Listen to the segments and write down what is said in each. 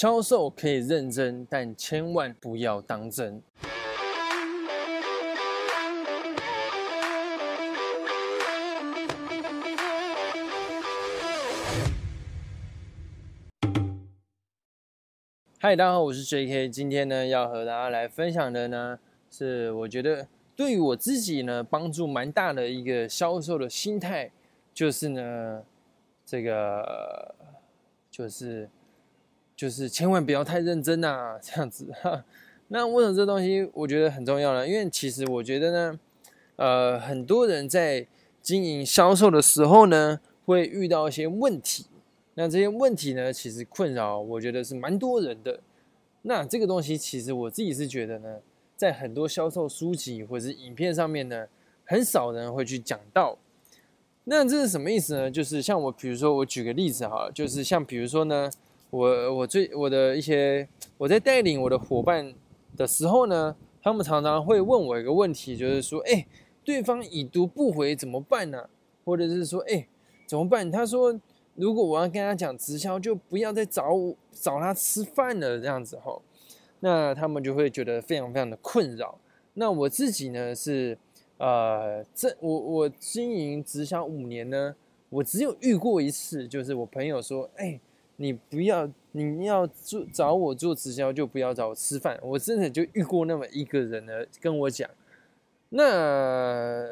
销售可以认真，但千万不要当真。嗨，大家好，我是 J.K。今天呢，要和大家来分享的呢，是我觉得对于我自己呢，帮助蛮大的一个销售的心态，就是呢，这个就是就是千万不要太认真啊，这样子哈。那为什么这东西我觉得很重要呢？因为其实我觉得呢，呃，很多人在经营销售的时候呢，会遇到一些问题。那这些问题呢，其实困扰我觉得是蛮多人的。那这个东西其实我自己是觉得呢，在很多销售书籍或者是影片上面呢，很少人会去讲到。那这是什么意思呢？就是像我，比如说我举个例子哈，就是像比如说呢，我我最我的一些我在带领我的伙伴的时候呢，他们常常会问我一个问题，就是说，哎，对方已读不回怎么办呢？或者是说，哎，怎么办？他说。如果我要跟他讲直销，就不要再找我找他吃饭了，这样子哈，那他们就会觉得非常非常的困扰。那我自己呢是，呃，这我我经营直销五年呢，我只有遇过一次，就是我朋友说，哎，你不要你要做找我做直销，就不要找我吃饭。我真的就遇过那么一个人呢，跟我讲。那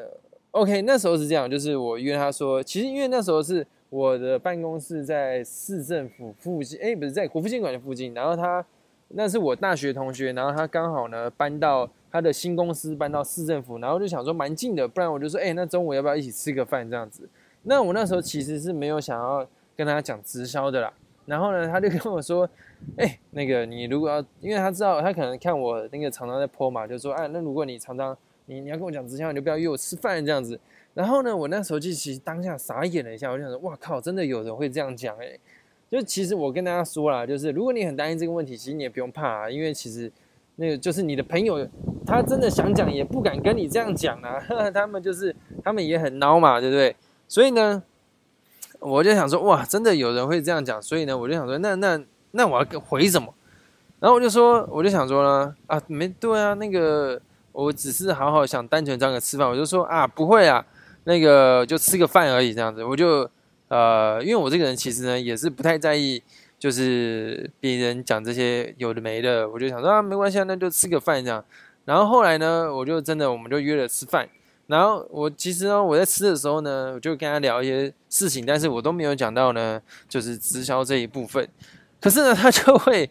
OK，那时候是这样，就是我约他说，其实因为那时候是。我的办公室在市政府附近，哎，不是在国父纪念馆的附近。然后他那是我大学同学，然后他刚好呢搬到他的新公司，搬到市政府，然后就想说蛮近的，不然我就说，哎，那中午要不要一起吃个饭这样子？那我那时候其实是没有想要跟他讲直销的啦。然后呢，他就跟我说，哎，那个你如果要，因为他知道他可能看我那个常常在泼嘛，就说，哎，那如果你常常你你要跟我讲直销，你就不要约我吃饭这样子。然后呢，我那时候就其实当下傻眼了一下，我就想说，哇靠，真的有人会这样讲哎！就其实我跟大家说了，就是如果你很担心这个问题，其实你也不用怕啊，因为其实那个就是你的朋友，他真的想讲也不敢跟你这样讲啊，他们就是他们也很孬嘛，对不对？所以呢，我就想说，哇，真的有人会这样讲，所以呢，我就想说，那那那我要回什么？然后我就说，我就想说呢，啊，没对啊，那个我只是好好想单纯这样个吃饭，我就说啊，不会啊。那个就吃个饭而已，这样子，我就呃，因为我这个人其实呢也是不太在意，就是别人讲这些有的没的，我就想说啊，没关系，那就吃个饭这样。然后后来呢，我就真的我们就约了吃饭。然后我其实呢，我在吃的时候呢，我就跟他聊一些事情，但是我都没有讲到呢，就是直销这一部分。可是呢，他就会。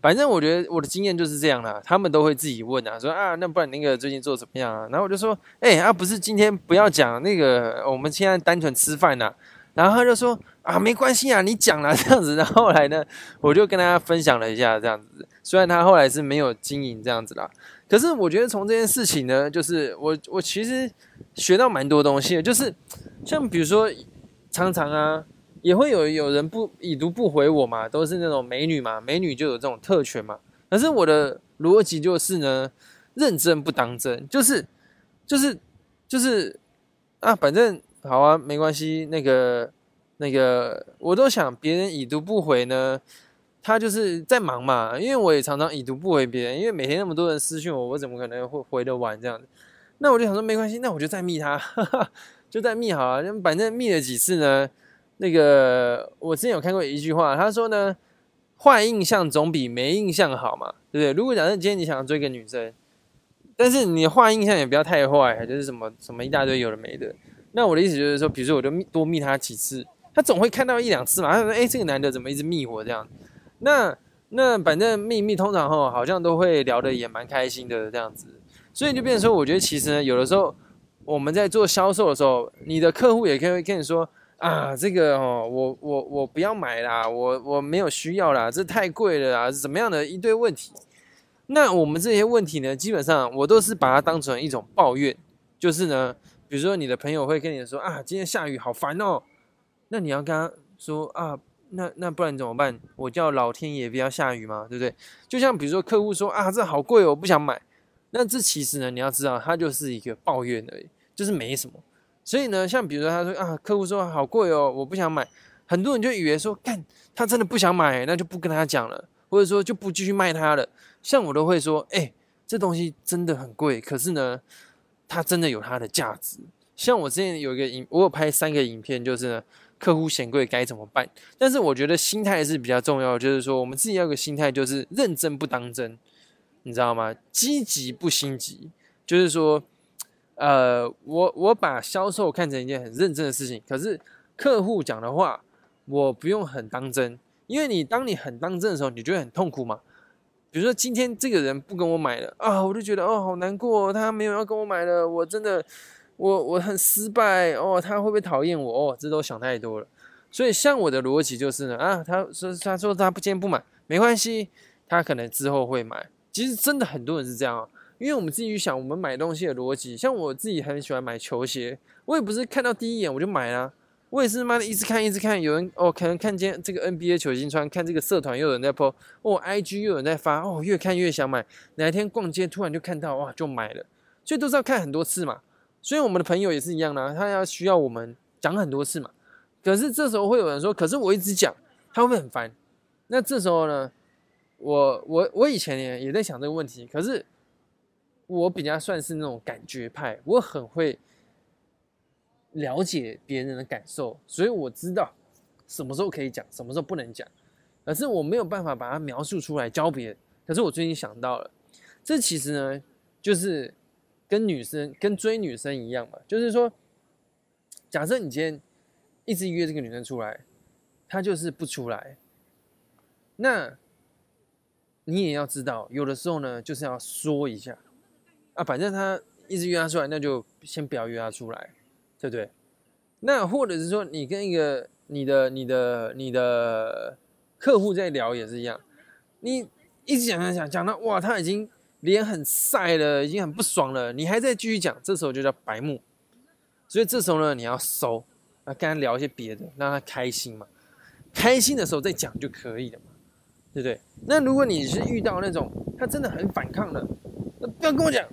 反正我觉得我的经验就是这样啦，他们都会自己问啊，说啊，那不然那个最近做怎么样啊？然后我就说，哎，啊，不是今天不要讲那个，我们现在单纯吃饭呐。然后他就说啊，没关系啊，你讲了 这样子。然后后来呢，我就跟大家分享了一下这样子。虽然他后来是没有经营这样子啦，可是我觉得从这件事情呢，就是我我其实学到蛮多东西的，就是像比如说常常啊。也会有有人不已读不回我嘛，都是那种美女嘛，美女就有这种特权嘛。可是我的逻辑就是呢，认真不当真，就是就是就是啊，反正好啊，没关系。那个那个，我都想别人已读不回呢，他就是在忙嘛。因为我也常常已读不回别人，因为每天那么多人私讯我，我怎么可能会回得完这样子？那我就想说没关系，那我就再密他，就再密好啊。反正密了几次呢。那个，我之前有看过一句话，他说呢，坏印象总比没印象好嘛，对不对？如果假设今天你想要追个女生，但是你坏印象也不要太坏，就是什么什么一大堆有的没的。那我的意思就是说，比如说我就多密他几次，他总会看到一两次嘛。他说：“哎，这个男的怎么一直密我这样？”那那反正秘密通常后好像都会聊得也蛮开心的这样子。所以就变成说，我觉得其实呢，有的时候我们在做销售的时候，你的客户也可以跟你说。啊，这个哦，我我我不要买啦，我我没有需要啦，这太贵了啊，怎么样的一堆问题？那我们这些问题呢，基本上我都是把它当成一种抱怨，就是呢，比如说你的朋友会跟你说啊，今天下雨好烦哦，那你要跟他说啊，那那不然怎么办？我叫老天爷不要下雨嘛，对不对？就像比如说客户说啊，这好贵哦，我不想买，那这其实呢，你要知道，它就是一个抱怨而已，就是没什么。所以呢，像比如说他说啊，客户说好贵哦，我不想买，很多人就以为说干他真的不想买，那就不跟他讲了，或者说就不继续卖他了。像我都会说，哎，这东西真的很贵，可是呢，它真的有它的价值。像我之前有一个影，我有拍三个影片，就是呢，客户嫌贵该怎么办？但是我觉得心态是比较重要，就是说我们自己要有个心态，就是认真不当真，你知道吗？积极不心急，就是说，呃，我我把销售看成一件很认真的事情，可是客户讲的话，我不用很当真，因为你当你很当真的时候，你就会很痛苦嘛。比如说今天这个人不跟我买了啊，我就觉得哦好难过，他没有要跟我买了，我真的。我我很失败哦，他会不会讨厌我哦？这都想太多了。所以像我的逻辑就是呢，啊，他说他说他不今天不买没关系，他可能之后会买。其实真的很多人是这样啊，因为我们自己去想，我们买东西的逻辑，像我自己很喜欢买球鞋，我也不是看到第一眼我就买了，我也是妈的一直看一直看，有人哦可能看见这个 NBA 球星穿，看这个社团又有人在 po，哦 IG 又有人在发，哦越看越想买，哪一天逛街突然就看到哇就买了，所以都是要看很多次嘛。所以我们的朋友也是一样的，他要需要我们讲很多次嘛。可是这时候会有人说：“可是我一直讲，他会不会很烦？”那这时候呢，我我我以前也也在想这个问题。可是我比较算是那种感觉派，我很会了解别人的感受，所以我知道什么时候可以讲，什么时候不能讲。可是我没有办法把它描述出来教别人。可是我最近想到了，这其实呢，就是。跟女生跟追女生一样嘛，就是说，假设你今天一直约这个女生出来，她就是不出来，那你也要知道，有的时候呢，就是要说一下啊，反正她一直约她出来，那就先不要约她出来，对不对？那或者是说，你跟一个你的、你的、你的客户在聊也是一样，你一直讲讲讲讲到哇，他已经。脸很晒了，已经很不爽了，你还在继续讲，这时候就叫白目。所以这时候呢，你要收，啊，跟他聊一些别的，让他开心嘛。开心的时候再讲就可以了嘛，对不对？那如果你是遇到那种他真的很反抗的，那不要跟我讲，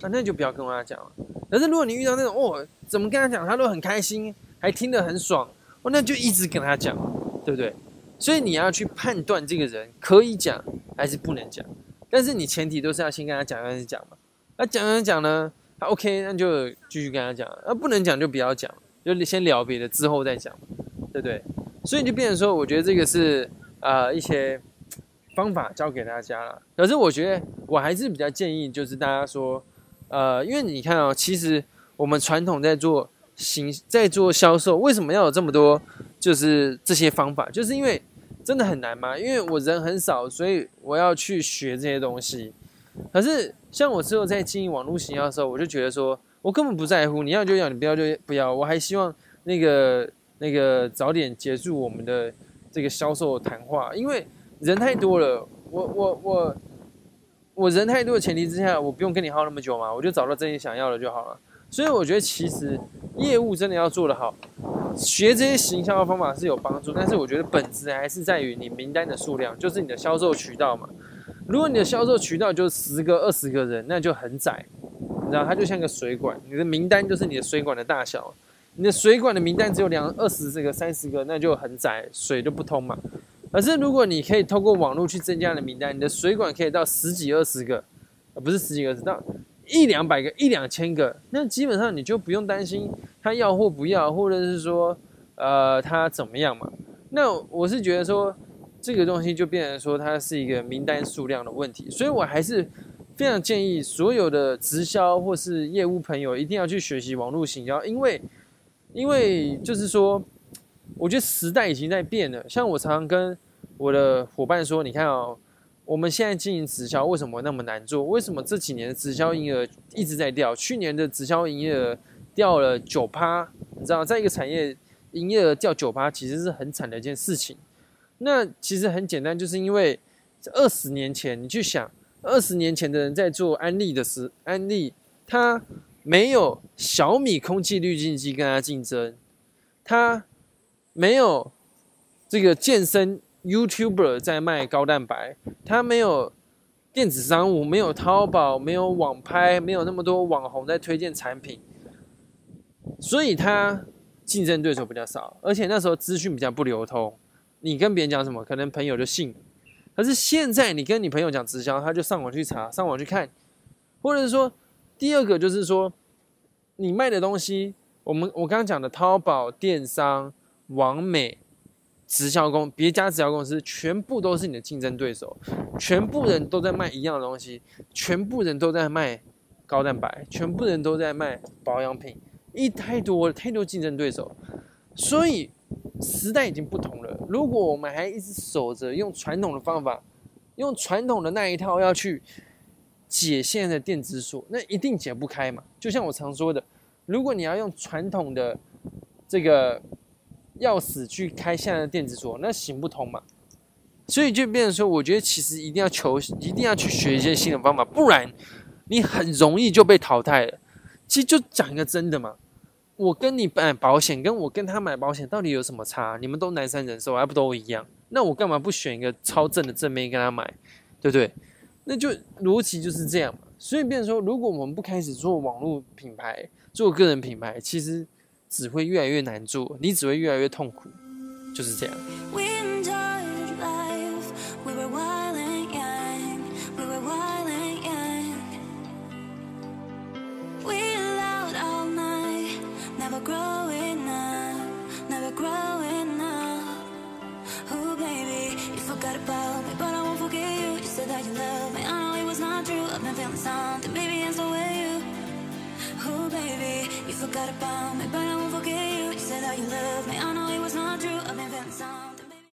那那就不要跟他讲了。可是如果你遇到那种哦，怎么跟他讲他都很开心，还听得很爽，哦，那就一直跟他讲，对不对？所以你要去判断这个人可以讲还是不能讲。但是你前提都是要先跟他讲，开始讲嘛。那讲讲讲呢，他 OK，那就继续跟他讲。那不能讲就不要讲，就先聊别的，之后再讲，对不对？所以就变成说，我觉得这个是呃一些方法教给大家了。可是我觉得我还是比较建议，就是大家说，呃，因为你看哦，其实我们传统在做行，在做销售，为什么要有这么多就是这些方法？就是因为。真的很难吗？因为我人很少，所以我要去学这些东西。可是像我之后在经营网络营销的时候，我就觉得说，我根本不在乎，你要就要，你不要就不要。我还希望那个那个早点结束我们的这个销售谈话，因为人太多了。我我我我人太多的前提之下，我不用跟你耗那么久嘛，我就找到自己想要的就好了。所以我觉得其实业务真的要做得好。学这些行销的方法是有帮助，但是我觉得本质还是在于你名单的数量，就是你的销售渠道嘛。如果你的销售渠道就十个、二十个人，那就很窄，你知道，它就像个水管，你的名单就是你的水管的大小。你的水管的名单只有两、二十这个、三十个，那就很窄，水就不通嘛。可是如果你可以透过网络去增加你的名单，你的水管可以到十几、二十个，而不是十几个，到一两百个、一两千个，那基本上你就不用担心。他要或不要，或者是说，呃，他怎么样嘛？那我是觉得说，这个东西就变成说，它是一个名单数量的问题。所以我还是非常建议所有的直销或是业务朋友一定要去学习网络行销，因为，因为就是说，我觉得时代已经在变了。像我常常跟我的伙伴说，你看哦，我们现在经营直销为什么那么难做？为什么这几年直销营业额一直在掉？去年的直销营业额。掉了九趴，你知道，在一个产业营业额掉九趴，其实是很惨的一件事情。那其实很简单，就是因为二十年前你去想，二十年前的人在做安利的时，安利他没有小米空气滤净机跟他竞争，他没有这个健身 YouTuber 在卖高蛋白，他没有电子商务，没有淘宝，没有网拍，没有那么多网红在推荐产品。所以他竞争对手比较少，而且那时候资讯比较不流通，你跟别人讲什么，可能朋友就信。可是现在你跟你朋友讲直销，他就上网去查，上网去看，或者是说，第二个就是说，你卖的东西，我们我刚刚讲的淘宝电商、网美、直销公别家直销公司，全部都是你的竞争对手，全部人都在卖一样的东西，全部人都在卖高蛋白，全部人都在卖保养品，一太多太多竞争对手，所以。时代已经不同了。如果我们还一直守着用传统的方法，用传统的那一套要去解现在的电子锁，那一定解不开嘛。就像我常说的，如果你要用传统的这个要死去开现在的电子锁，那行不通嘛。所以就变成说，我觉得其实一定要求，一定要去学一些新的方法，不然你很容易就被淘汰了。其实就讲一个真的嘛。我跟你买保险，跟我跟他买保险到底有什么差？你们都南山人寿，还不都一样？那我干嘛不选一个超正的正面跟他买，对不对？那就逻辑就是这样嘛。所以变成说，如果我们不开始做网络品牌，做个人品牌，其实只会越来越难做，你只会越来越痛苦，就是这样。